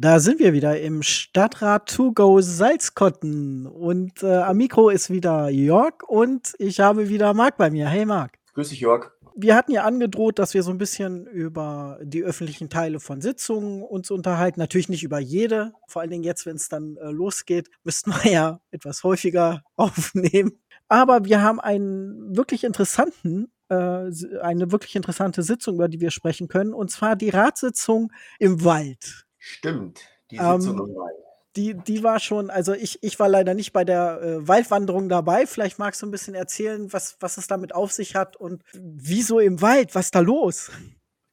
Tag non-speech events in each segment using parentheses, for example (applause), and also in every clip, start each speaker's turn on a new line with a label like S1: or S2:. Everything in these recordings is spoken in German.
S1: Da sind wir wieder im Stadtrat To Go Salzkotten und äh, am Mikro ist wieder Jörg und ich habe wieder Marc bei mir. Hey Marc.
S2: Grüß dich, Jörg.
S1: Wir hatten ja angedroht, dass wir so ein bisschen über die öffentlichen Teile von Sitzungen uns unterhalten. Natürlich nicht über jede. Vor allen Dingen jetzt, wenn es dann äh, losgeht, müssten wir ja etwas häufiger (laughs) aufnehmen. Aber wir haben einen wirklich interessanten äh, eine wirklich interessante Sitzung, über die wir sprechen können, und zwar die Ratssitzung im Wald.
S2: Stimmt, die Sitzung
S1: Ähm, die, die war schon, also ich, ich war leider nicht bei der äh, Waldwanderung dabei. Vielleicht magst du ein bisschen erzählen, was, was es damit auf sich hat und wieso im Wald, was ist da los?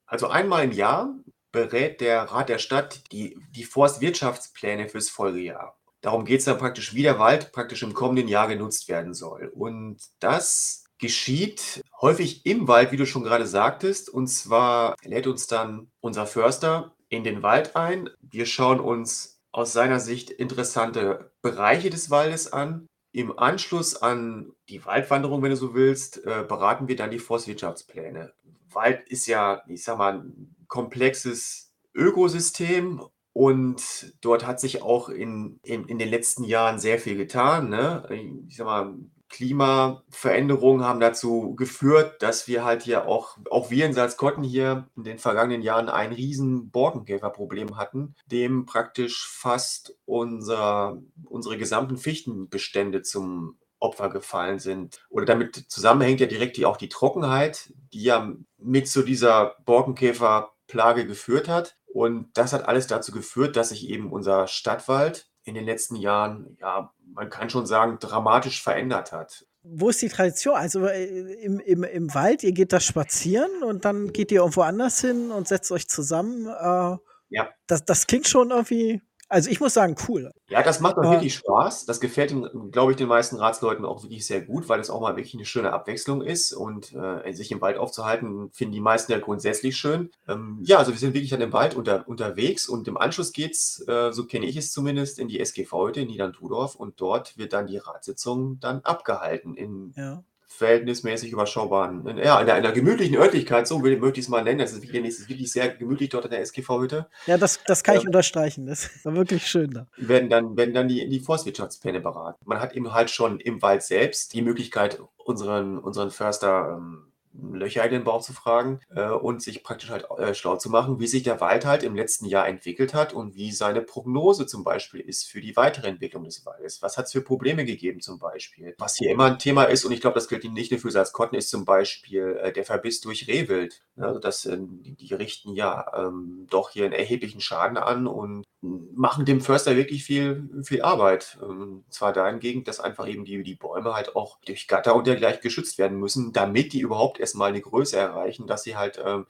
S2: Also einmal im Jahr berät der Rat der Stadt die, die Forstwirtschaftspläne fürs Folgejahr. Darum geht es dann praktisch, wie der Wald praktisch im kommenden Jahr genutzt werden soll. Und das geschieht häufig im Wald, wie du schon gerade sagtest. Und zwar lädt uns dann unser Förster in den Wald ein. Wir schauen uns aus seiner Sicht interessante Bereiche des Waldes an. Im Anschluss an die Waldwanderung, wenn du so willst, äh, beraten wir dann die Forstwirtschaftspläne. Wald ist ja, ich sag mal, ein komplexes Ökosystem und dort hat sich auch in, in, in den letzten Jahren sehr viel getan. Ne? Ich sag mal, Klimaveränderungen haben dazu geführt, dass wir halt hier auch, auch wir in Salzkotten hier in den vergangenen Jahren ein riesen Borkenkäferproblem hatten, dem praktisch fast unser, unsere gesamten Fichtenbestände zum Opfer gefallen sind. Oder damit zusammenhängt ja direkt die, auch die Trockenheit, die ja mit zu dieser Borkenkäferplage geführt hat. Und das hat alles dazu geführt, dass sich eben unser Stadtwald in den letzten Jahren, ja, man kann schon sagen, dramatisch verändert hat.
S1: Wo ist die Tradition? Also äh, im, im, im Wald, ihr geht da spazieren und dann geht ihr irgendwo anders hin und setzt euch zusammen. Äh,
S2: Ja.
S1: das, das klingt schon irgendwie, also ich muss sagen, cool.
S2: Ja, das macht auch
S1: Äh,
S2: wirklich Spaß. Das gefällt glaube ich, den meisten Ratsleuten auch wirklich sehr gut, weil es auch mal wirklich eine schöne Abwechslung ist. Und äh, sich im Wald aufzuhalten, finden die meisten ja grundsätzlich schön. Ähm, ja, also wir sind wirklich dann im Wald unter, unterwegs und im Anschluss geht's, äh, so kenne ich es zumindest, in die SGV-Hütte in Niedern-Tudorf und dort wird dann die Ratssitzung dann abgehalten in
S1: ja.
S2: Verhältnismäßig überschaubaren, in, ja, in einer, gemütlichen Örtlichkeit, so will, möchte ich es mal nennen. Es ist ist wirklich sehr gemütlich dort in der SGV-Hütte.
S1: Ja, das, das kann ich
S2: Ähm,
S1: unterstreichen. Das war wirklich schön da.
S2: werden dann, werden dann die, die Forstwirtschaftspläne beraten. Man hat eben halt schon im Wald selbst die Möglichkeit, unseren, unseren Förster ähm, Löcher in den Bauch zu fragen äh, und sich praktisch halt äh, schlau zu machen, wie sich der Wald halt im letzten Jahr entwickelt hat und wie seine Prognose zum Beispiel ist für die weitere Entwicklung des Waldes. Was hat es für Probleme gegeben zum Beispiel? Was hier immer ein Thema ist, und ich glaube, das gilt nicht nur für Salzkotten, ist zum Beispiel äh, der Verbiss durch Rehwild. Ne, Also das, die, die richten ja ähm, doch hier einen erheblichen Schaden an und machen dem Förster wirklich viel, viel Arbeit. Ähm, zwar dahingehend, dass einfach eben die, die Bäume halt auch durch Gatter und dergleichen geschützt werden müssen, damit die überhaupt erstmal eine Größe erreichen, dass sie halt, ähm,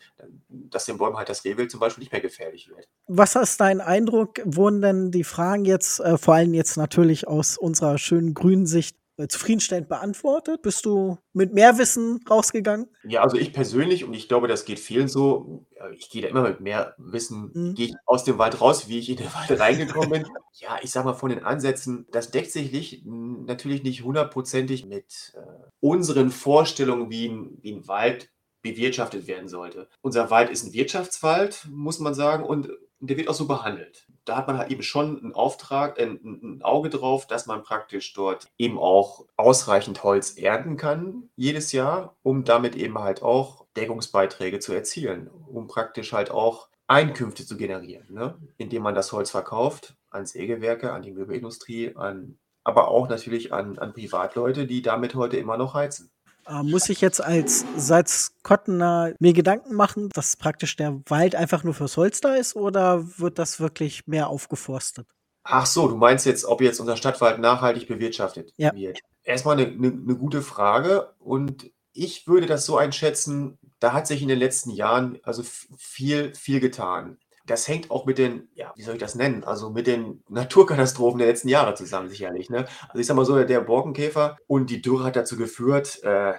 S2: dass den Bäumen halt das Rehwild zum Beispiel nicht mehr gefährlich wird.
S1: Was ist dein Eindruck? Wurden denn die Fragen jetzt, äh, vor allem jetzt natürlich aus unserer schönen grünen Sicht, zufriedenstellend beantwortet? Bist du mit mehr Wissen rausgegangen?
S2: Ja, also ich persönlich, und ich glaube, das geht vielen so, äh, ich gehe da immer mit mehr Wissen,
S1: Mhm.
S2: gehe ich aus dem Wald raus, wie ich in den Wald (laughs) reingekommen bin. Ja, ich sag mal von den Ansätzen, das deckt sich nicht, natürlich nicht hundertprozentig mit äh, unseren Vorstellungen, wie ein, wie ein Wald bewirtschaftet werden sollte. Unser Wald ist ein Wirtschaftswald, muss man sagen, und der wird auch so behandelt. Da hat man halt eben schon einen Auftrag, äh, ein, ein Auge drauf, dass man praktisch dort eben auch ausreichend Holz ernten kann jedes Jahr, um damit eben halt auch Deckungsbeiträge zu erzielen, um praktisch halt auch Einkünfte zu generieren, ne? indem man das Holz verkauft an Sägewerke, an die Möbelindustrie, an, aber auch natürlich an, an Privatleute, die damit heute immer noch heizen.
S1: Äh, muss ich jetzt als Salzkottener mir Gedanken machen, dass praktisch der Wald einfach nur fürs Holz da ist oder wird das wirklich mehr aufgeforstet?
S2: Ach so, du meinst jetzt, ob jetzt unser Stadtwald nachhaltig bewirtschaftet
S1: Ja.
S2: wird? Erstmal eine, eine, eine gute Frage und ich würde das so einschätzen, da hat sich in den letzten Jahren also viel, viel getan. Das hängt auch mit den, ja, wie soll ich das nennen? Also mit den Naturkatastrophen der letzten Jahre zusammen, sicherlich. Ne? Also ich sag mal so, der Borkenkäfer und die Dürre hat dazu geführt, äh,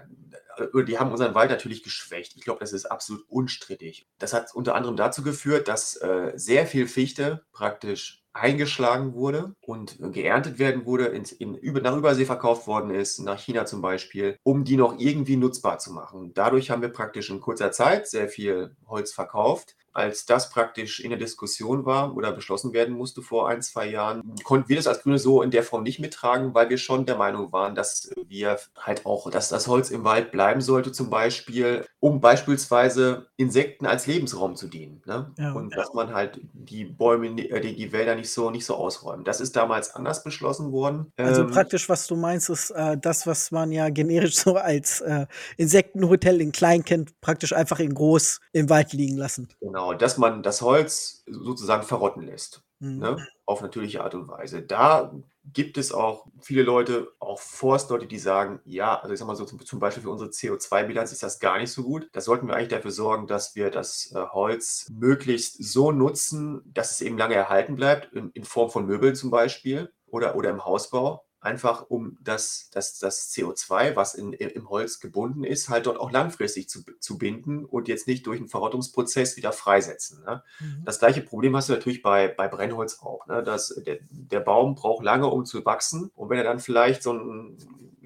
S2: die haben unseren Wald natürlich geschwächt. Ich glaube, das ist absolut unstrittig. Das hat unter anderem dazu geführt, dass äh, sehr viel Fichte praktisch eingeschlagen wurde und geerntet werden wurde, in, über, nach Übersee verkauft worden ist, nach China zum Beispiel, um die noch irgendwie nutzbar zu machen. Dadurch haben wir praktisch in kurzer Zeit sehr viel Holz verkauft, als das praktisch in der Diskussion war oder beschlossen werden musste vor ein, zwei Jahren, konnten wir das als Grüne so in der Form nicht mittragen, weil wir schon der Meinung waren, dass wir halt auch, dass das Holz im Wald bleiben sollte, zum Beispiel, um beispielsweise Insekten als Lebensraum zu dienen. Ne? Ja. Und dass man halt die Bäume, äh, die, die Wälder nicht so, nicht so ausräumt. Das ist damals anders beschlossen worden.
S1: Also ähm, praktisch, was du meinst, ist äh, das, was man ja generisch so als äh, Insektenhotel in klein kennt, praktisch einfach in groß im Wald liegen lassen.
S2: Genau, dass man das Holz sozusagen verrotten lässt. Mhm. Ne? Auf natürliche Art und Weise. Da gibt es auch viele Leute, auch Forstleute, die sagen, ja, also ich sag mal so zum, zum Beispiel für unsere CO2-Bilanz ist das gar nicht so gut. Da sollten wir eigentlich dafür sorgen, dass wir das äh, Holz möglichst so nutzen, dass es eben lange erhalten bleibt, in, in Form von Möbeln zum Beispiel oder, oder im Hausbau einfach um das, das, das CO2, was in, im Holz gebunden ist, halt dort auch langfristig zu, zu binden und jetzt nicht durch einen Verrottungsprozess wieder freisetzen. Ne? Mhm. Das gleiche Problem hast du natürlich bei, bei Brennholz auch. Ne? Das, der, der Baum braucht lange, um zu wachsen. Und wenn er dann vielleicht so ein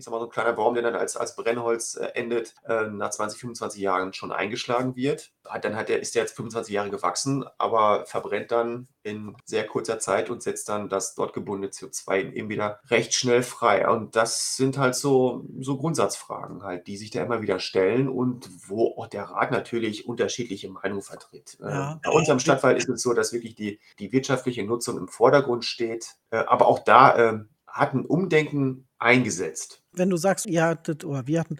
S2: ich sag mal, so ein kleiner Baum, der dann als, als Brennholz äh, endet, äh, nach 20, 25 Jahren schon eingeschlagen wird. Hat, dann hat der, ist der jetzt 25 Jahre gewachsen, aber verbrennt dann in sehr kurzer Zeit und setzt dann das dort gebundene CO2 eben wieder recht schnell frei. Und das sind halt so, so Grundsatzfragen halt, die sich da immer wieder stellen und wo auch der Rat natürlich unterschiedliche Meinungen vertritt. Äh, ja. Bei uns am Stadtwald ist es so, dass wirklich die, die wirtschaftliche Nutzung im Vordergrund steht. Äh, aber auch da äh, hat ein Umdenken eingesetzt.
S1: Wenn du sagst, ihr hattet oder wir hatten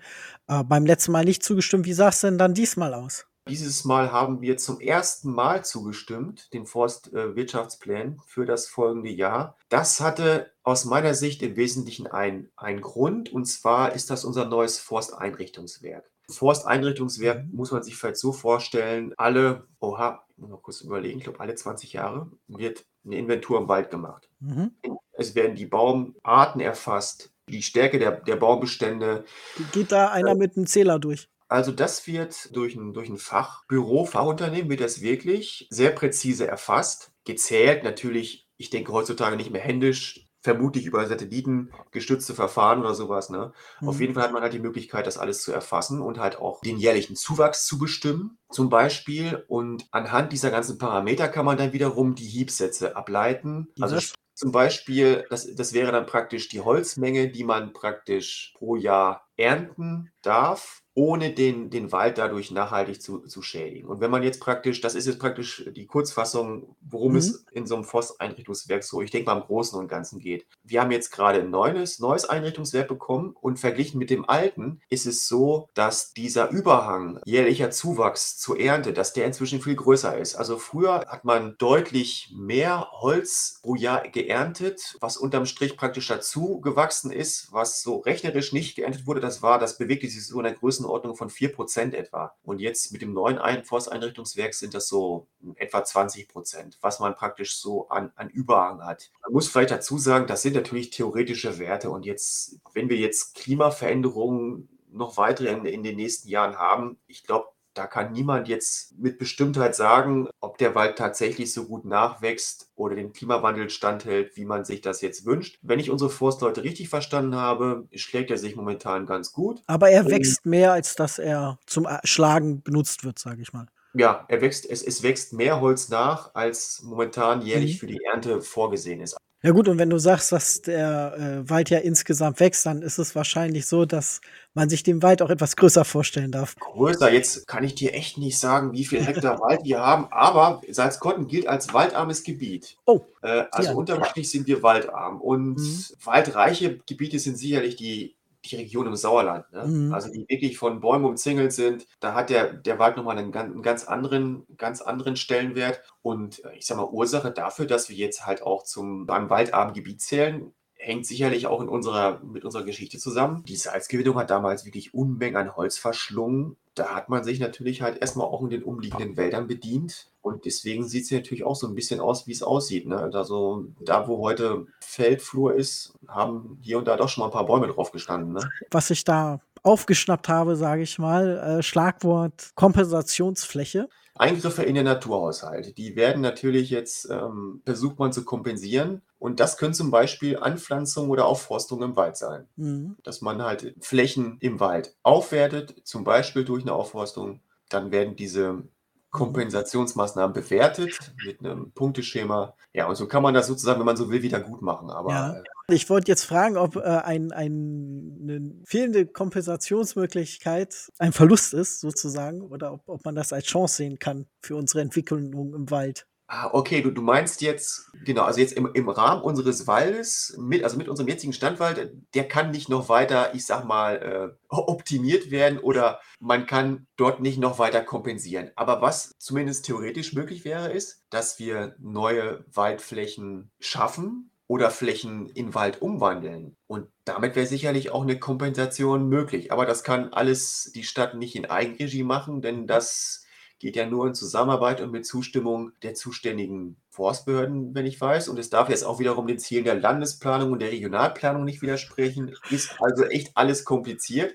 S1: äh, beim letzten Mal nicht zugestimmt, wie sah es denn dann diesmal aus?
S2: Dieses Mal haben wir zum ersten Mal zugestimmt, den Forstwirtschaftsplänen äh, für das folgende Jahr. Das hatte aus meiner Sicht im Wesentlichen einen Grund, und zwar ist das unser neues Forsteinrichtungswerk. Forsteinrichtungswerk mhm. muss man sich vielleicht so vorstellen, alle, oha, muss mal kurz überlegen, ich glaube alle 20 Jahre wird eine Inventur im Wald gemacht. Mhm. Es werden die Baumarten erfasst, die Stärke der, der Baumbestände.
S1: Geht da einer äh, mit einem Zähler durch?
S2: Also das wird durch ein, durch ein Fachbüro, Fachunternehmen wird das wirklich sehr präzise erfasst, gezählt natürlich, ich denke heutzutage nicht mehr händisch, vermutlich über Satelliten gestützte Verfahren oder sowas. Ne? Mhm. Auf jeden Fall hat man halt die Möglichkeit, das alles zu erfassen und halt auch den jährlichen Zuwachs zu bestimmen, zum Beispiel. Und anhand dieser ganzen Parameter kann man dann wiederum die Hiebsätze ableiten. Also zum Beispiel, das, das wäre dann praktisch die Holzmenge, die man praktisch pro Jahr ernten darf ohne den, den Wald dadurch nachhaltig zu, zu schädigen. Und wenn man jetzt praktisch, das ist jetzt praktisch die Kurzfassung, worum mhm. es in so einem Forsteinrichtungswerk so, ich denke mal im Großen und Ganzen geht. Wir haben jetzt gerade ein neues, neues Einrichtungswerk bekommen und verglichen mit dem alten ist es so, dass dieser Überhang jährlicher Zuwachs zur Ernte, dass der inzwischen viel größer ist. Also früher hat man deutlich mehr Holz pro Jahr geerntet, was unterm Strich praktisch dazu gewachsen ist, was so rechnerisch nicht geerntet wurde. Das war, das bewegte sich so in der Größe Größenordnung von 4% etwa. Und jetzt mit dem neuen Forsteinrichtungswerk sind das so etwa 20 Prozent, was man praktisch so an, an Überhang hat. Man muss vielleicht dazu sagen, das sind natürlich theoretische Werte. Und jetzt, wenn wir jetzt Klimaveränderungen noch weitere in, in den nächsten Jahren haben, ich glaube, da kann niemand jetzt mit Bestimmtheit sagen, ob der Wald tatsächlich so gut nachwächst oder dem Klimawandel standhält, wie man sich das jetzt wünscht. Wenn ich unsere Forstleute richtig verstanden habe, schlägt er sich momentan ganz gut.
S1: Aber er wächst mehr, als dass er zum Schlagen benutzt wird, sage ich mal.
S2: Ja, er wächst, es, es wächst mehr Holz nach, als momentan jährlich mhm. für die Ernte vorgesehen ist.
S1: Ja gut, und wenn du sagst, dass der äh, Wald ja insgesamt wächst, dann ist es wahrscheinlich so, dass man sich den Wald auch etwas größer vorstellen darf.
S2: Größer, jetzt kann ich dir echt nicht sagen, wie viel Hektar (laughs) Wald wir haben, aber Salzkotten gilt als waldarmes Gebiet. Oh. Äh, also ja. unterm Strich sind wir waldarm. Und mhm. waldreiche Gebiete sind sicherlich die die Region im Sauerland, ne? Mhm. also die wirklich von Bäumen umzingelt sind, da hat der, der Wald nochmal einen, einen ganz anderen, ganz anderen Stellenwert. Und äh, ich sage mal, Ursache dafür, dass wir jetzt halt auch zum beim waldarmen Gebiet zählen, hängt sicherlich auch in unserer, mit unserer Geschichte zusammen. Die Salzgewinnung hat damals wirklich Unmengen an Holz verschlungen. Da hat man sich natürlich halt erstmal auch in den umliegenden Wäldern bedient. Und deswegen sieht es natürlich auch so ein bisschen aus, wie es aussieht. Ne? Also da, wo heute Feldflur ist, haben hier und da doch schon mal ein paar Bäume drauf gestanden. Ne?
S1: Was ich da aufgeschnappt habe, sage ich mal, äh, Schlagwort Kompensationsfläche.
S2: Eingriffe in den Naturhaushalt, die werden natürlich jetzt, ähm, versucht man zu kompensieren. Und das können zum Beispiel Anpflanzung oder Aufforstung im Wald sein. Mhm. Dass man halt Flächen im Wald aufwertet, zum Beispiel durch eine Aufforstung. Dann werden diese Kompensationsmaßnahmen bewertet mit einem Punkteschema. Ja, und so kann man das sozusagen, wenn man so will, wieder gut machen. Aber
S1: Ja.
S2: äh,
S1: Ich wollte jetzt fragen, ob äh, ein, ein, eine fehlende Kompensationsmöglichkeit ein Verlust ist, sozusagen, oder ob, ob man das als Chance sehen kann für unsere Entwicklung im Wald.
S2: Ah, okay, du, du meinst jetzt, genau, also jetzt im, im Rahmen unseres Waldes, mit, also mit unserem jetzigen Standwald, der kann nicht noch weiter, ich sag mal, äh, optimiert werden oder man kann dort nicht noch weiter kompensieren. Aber was zumindest theoretisch möglich wäre, ist, dass wir neue Waldflächen schaffen oder Flächen in Wald umwandeln. Und damit wäre sicherlich auch eine Kompensation möglich. Aber das kann alles die Stadt nicht in Eigenregie machen, denn das geht ja nur in Zusammenarbeit und mit Zustimmung der zuständigen Forstbehörden, wenn ich weiß. Und es darf jetzt auch wiederum den Zielen der Landesplanung und der Regionalplanung nicht widersprechen. Ist also echt alles kompliziert.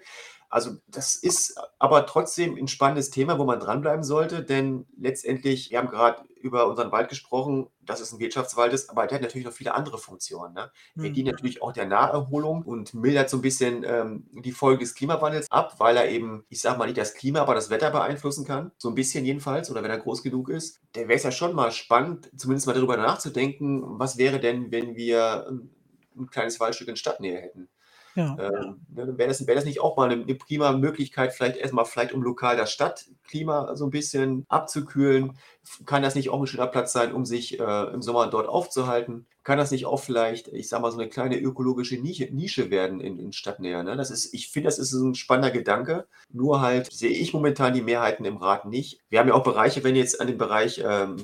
S2: Also das ist aber trotzdem ein spannendes Thema, wo man dranbleiben sollte, denn letztendlich, wir haben gerade über unseren Wald gesprochen, dass es ein Wirtschaftswald ist, aber der hat natürlich noch viele andere Funktionen. Ne? Er
S1: Hm.
S2: dient natürlich auch der Naherholung und mildert so ein bisschen ähm, die Folgen des Klimawandels ab, weil er eben, ich sage mal nicht das Klima, aber das Wetter beeinflussen kann. So ein bisschen jedenfalls, oder wenn er groß genug ist. Der wäre es ja schon mal spannend, zumindest mal darüber nachzudenken, was wäre denn, wenn wir ein, ein kleines Waldstück in Stadtnähe hätten.
S1: Ja.
S2: Dann wäre das, wäre das nicht auch mal eine, eine prima Möglichkeit, vielleicht erstmal vielleicht um lokal das Stadtklima so ein bisschen abzukühlen? Kann das nicht auch ein schöner Platz sein, um sich äh, im Sommer dort aufzuhalten? Kann das nicht auch vielleicht, ich sag mal, so eine kleine ökologische Nische, Nische werden in, in Stadtnähe? Ne? Das ist, ich finde, das ist ein spannender Gedanke. Nur halt sehe ich momentan die Mehrheiten im Rat nicht. Wir haben ja auch Bereiche, wenn du jetzt an den Bereich, ähm,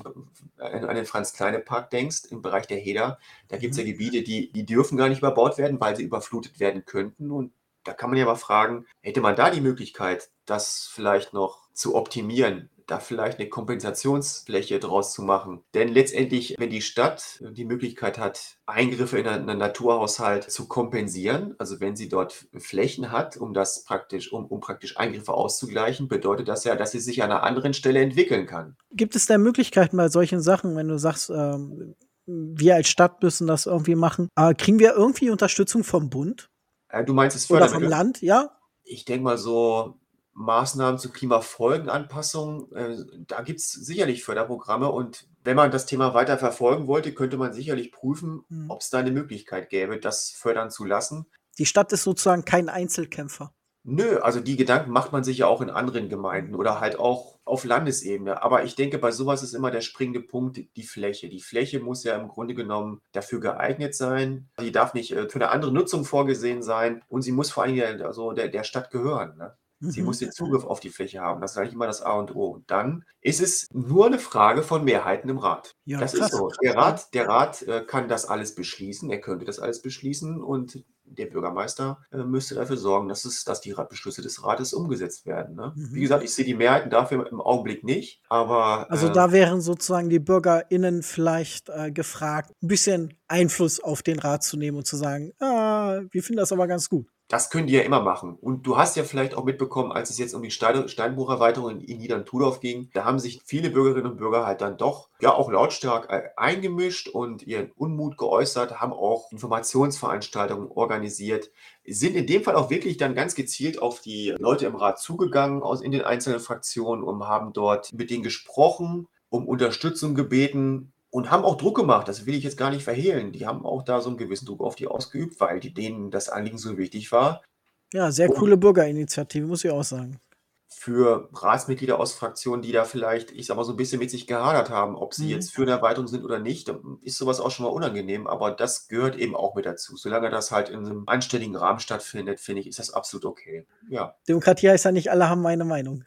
S2: an, den Franz-Kleine-Park denkst, im Bereich der Heder, da gibt es ja
S1: Mhm.
S2: Gebiete, die, die dürfen gar nicht überbaut werden, weil sie überflutet werden könnten. Und da kann man ja mal fragen, hätte man da die Möglichkeit, das vielleicht noch zu optimieren, da vielleicht eine Kompensationsfläche draus zu machen? Denn letztendlich, wenn die Stadt die Möglichkeit hat, Eingriffe in einen Naturhaushalt zu kompensieren, also wenn sie dort Flächen hat, um das praktisch, um, um praktisch Eingriffe auszugleichen, bedeutet das ja, dass sie sich an einer anderen Stelle entwickeln kann.
S1: Gibt es da Möglichkeiten bei solchen Sachen, wenn du sagst, ähm, wir als Stadt müssen das irgendwie machen? Äh, kriegen wir irgendwie Unterstützung vom Bund
S2: Äh, Du meinst es
S1: oder vom
S2: Fördermittel?
S1: Land? Ja?
S2: Ich denke mal so Maßnahmen zur Klimafolgenanpassung, äh, da gibt es sicherlich Förderprogramme und wenn man das Thema weiter verfolgen wollte, könnte man sicherlich prüfen,
S1: Hm.
S2: ob es da eine Möglichkeit gäbe, das fördern zu lassen.
S1: Die Stadt ist sozusagen kein Einzelkämpfer.
S2: Nö, also die Gedanken macht man sich ja auch in anderen Gemeinden oder halt auch auf Landesebene. Aber ich denke, bei sowas ist immer der springende Punkt die Fläche. Die Fläche muss ja im Grunde genommen dafür geeignet sein. Die darf nicht äh, für eine andere Nutzung vorgesehen sein und sie muss vor allem also der, der Stadt gehören. Ne? Sie
S1: Mhm.
S2: muss den Zugriff auf die Fläche haben. Das ist eigentlich immer das A und O. Und dann ist es nur eine Frage von Mehrheiten im Rat.
S1: Ja,
S2: Das
S1: krass.
S2: ist so. Der Rat, der Rat äh, kann das alles beschließen. Er könnte das alles beschließen und der Bürgermeister äh, müsste dafür sorgen, dass, es, dass die Beschlüsse des Rates umgesetzt werden. Ne?
S1: Mhm.
S2: Wie gesagt, ich sehe die Mehrheiten dafür im Augenblick nicht. Aber
S1: Also
S2: äh,
S1: da wären sozusagen die BürgerInnen vielleicht äh, gefragt, ein bisschen Einfluss auf den Rat zu nehmen und zu sagen, ah, wir finden das aber ganz gut.
S2: Das können die ja immer machen. Und du hast ja vielleicht auch mitbekommen, als es jetzt um die Stein Steinbrucherweiterung in, in Niedern-Tudorf ging, da haben sich viele Bürgerinnen und Bürger halt dann doch ja auch lautstark äh, eingemischt und ihren Unmut geäußert, haben auch Informationsveranstaltungen organisiert, sind in dem Fall auch wirklich dann ganz gezielt auf die Leute im Rat zugegangen aus in den einzelnen Fraktionen und haben dort mit denen gesprochen, um Unterstützung gebeten und haben auch Druck gemacht. Das will ich jetzt gar nicht verhehlen. Die haben auch da so einen gewissen Druck auf die ausgeübt, weil die, denen das Anliegen so wichtig war.
S1: Ja, sehr
S2: Und
S1: coole Bürgerinitiative, muss ich auch sagen.
S2: für Ratsmitglieder aus Fraktionen, die da vielleicht, ich sag mal, so ein bisschen mit sich gehadert haben, ob sie
S1: Mhm.
S2: jetzt für eine Erweiterung sind oder nicht, ist sowas auch schon mal unangenehm, aber das gehört eben auch mit dazu. Solange das halt in einem anständigen Rahmen stattfindet, finde ich, ist das absolut okay. Ja.
S1: Demokratie heißt ja nicht, alle haben meine Meinung.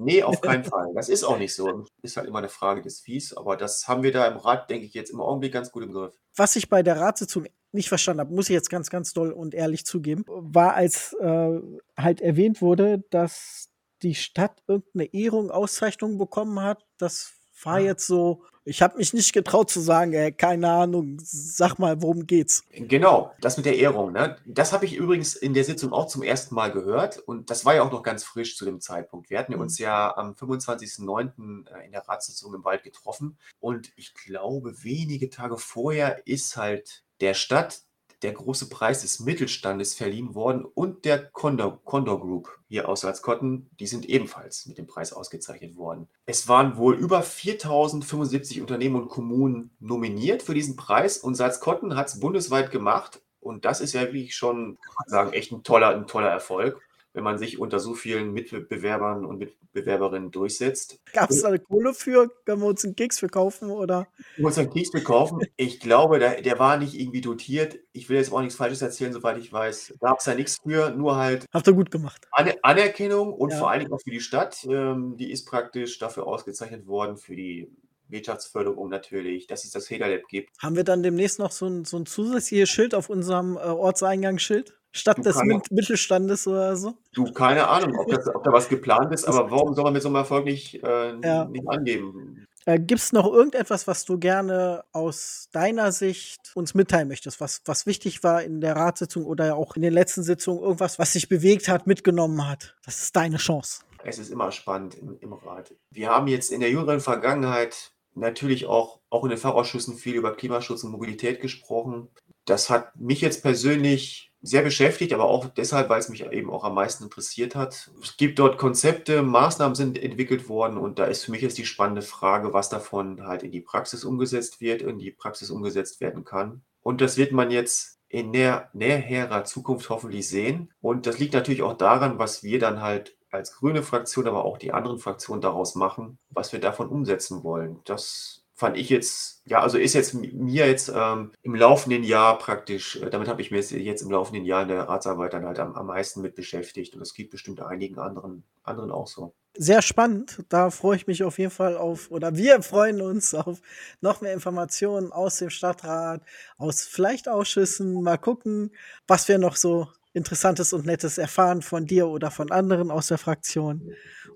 S2: Nee, auf keinen Fall. Das ist auch nicht so. Ist halt immer eine Frage des Viehs, aber das haben wir da im Rat, denke ich, jetzt im Augenblick ganz gut im Griff.
S1: Was ich bei der Ratssitzung nicht verstanden habe, muss ich jetzt ganz, ganz doll und ehrlich zugeben, war, als äh, halt erwähnt wurde, dass die Stadt irgendeine Ehrung, Auszeichnung bekommen hat. Das war
S2: Ja.
S1: jetzt so, ich habe mich nicht getraut zu sagen, ey, keine Ahnung, sag mal, worum geht's?
S2: Genau, das mit der Ehrung, ne? Das habe ich übrigens in der Sitzung auch zum ersten Mal gehört und das war ja auch noch ganz frisch zu dem Zeitpunkt. Wir hatten
S1: Mhm.
S2: uns ja am 25.09. äh, in der Ratssitzung im Wald getroffen und ich glaube, wenige Tage vorher ist halt der Stadt der große Preis des Mittelstandes verliehen worden und der Condor, Condor Group hier aus Salzkotten, die sind ebenfalls mit dem Preis ausgezeichnet worden. Es waren wohl über 4075 Unternehmen und Kommunen nominiert für diesen Preis und Salzkotten hat es bundesweit gemacht und das ist ja wirklich schon, sagen, echt ein toller, ein toller Erfolg wenn man sich unter so vielen Mitbewerbern und Mitbewerberinnen durchsetzt.
S1: Gab es da eine Kohle für? Können wir uns einen Keks verkaufen? Oder?
S2: Wir uns einen Keks verkaufen. Ich glaube, der, der war nicht irgendwie dotiert. Ich will jetzt auch nichts Falsches erzählen, soweit ich weiß. Gab es da nichts für, nur halt.
S1: Habt ihr gut gemacht.
S2: Anerkennung und ja. vor allen Dingen auch für die Stadt. Ähm, die ist praktisch dafür ausgezeichnet worden, für die Wirtschaftsförderung natürlich, dass es das Hegerlab gibt.
S1: Haben wir dann demnächst noch so ein, so ein zusätzliches Schild auf unserem äh, Ortseingangsschild? Statt des keine, Mittelstandes oder so?
S2: Du, keine Ahnung, ob, das, ob da was geplant ist, aber warum soll man mit so einem Erfolg nicht, äh, ja. nicht angeben?
S1: Äh, Gibt es noch irgendetwas, was du gerne aus deiner Sicht uns mitteilen möchtest, was, was wichtig war in der Ratssitzung oder auch in den letzten Sitzungen, irgendwas, was sich bewegt hat, mitgenommen hat? Das ist deine Chance.
S2: Es ist immer spannend im, im Rat. Wir haben jetzt in der jüngeren Vergangenheit natürlich auch, auch in den Fachausschüssen viel über Klimaschutz und Mobilität gesprochen. Das hat mich jetzt persönlich sehr beschäftigt, aber auch deshalb, weil es mich eben auch am meisten interessiert hat. Es gibt dort Konzepte, Maßnahmen sind entwickelt worden und da ist für mich jetzt die spannende Frage, was davon halt in die Praxis umgesetzt wird, in die Praxis umgesetzt werden kann. Und das wird man jetzt in näher, näherer Zukunft hoffentlich sehen. Und das liegt natürlich auch daran, was wir dann halt als grüne Fraktion, aber auch die anderen Fraktionen daraus machen, was wir davon umsetzen wollen. Das fand ich jetzt, ja, also ist jetzt mir jetzt ähm, im laufenden Jahr praktisch, äh, damit habe ich mir jetzt im laufenden Jahr in der Arztarbeit dann halt am, am meisten mit beschäftigt und es gibt bestimmt einigen anderen, anderen auch so.
S1: Sehr spannend. Da freue ich mich auf jeden Fall auf, oder wir freuen uns auf noch mehr Informationen aus dem Stadtrat, aus vielleicht Ausschüssen. Mal gucken, was wir noch so Interessantes und Nettes erfahren von dir oder von anderen aus der Fraktion.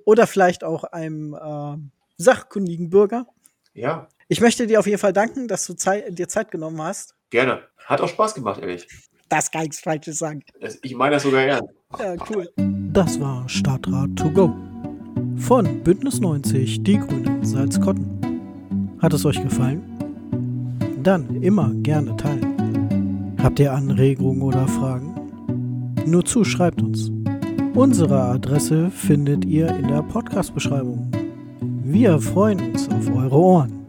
S1: Oder vielleicht auch einem äh, sachkundigen Bürger.
S2: Ja.
S1: Ich möchte dir auf jeden Fall danken, dass du Zeit, dir Zeit genommen hast.
S2: Gerne. Hat auch Spaß gemacht, ehrlich.
S1: Das kann ich Falsches sagen.
S2: Ich meine das sogar gern.
S1: Ja, cool. Das war Stadtrat to go. Von Bündnis 90 Die Grünen Salzkotten. Hat es euch gefallen? Dann immer gerne teilen. Habt ihr Anregungen oder Fragen? Nur zu, schreibt uns. Unsere Adresse findet ihr in der Podcast-Beschreibung. Wir freuen uns auf eure Ohren.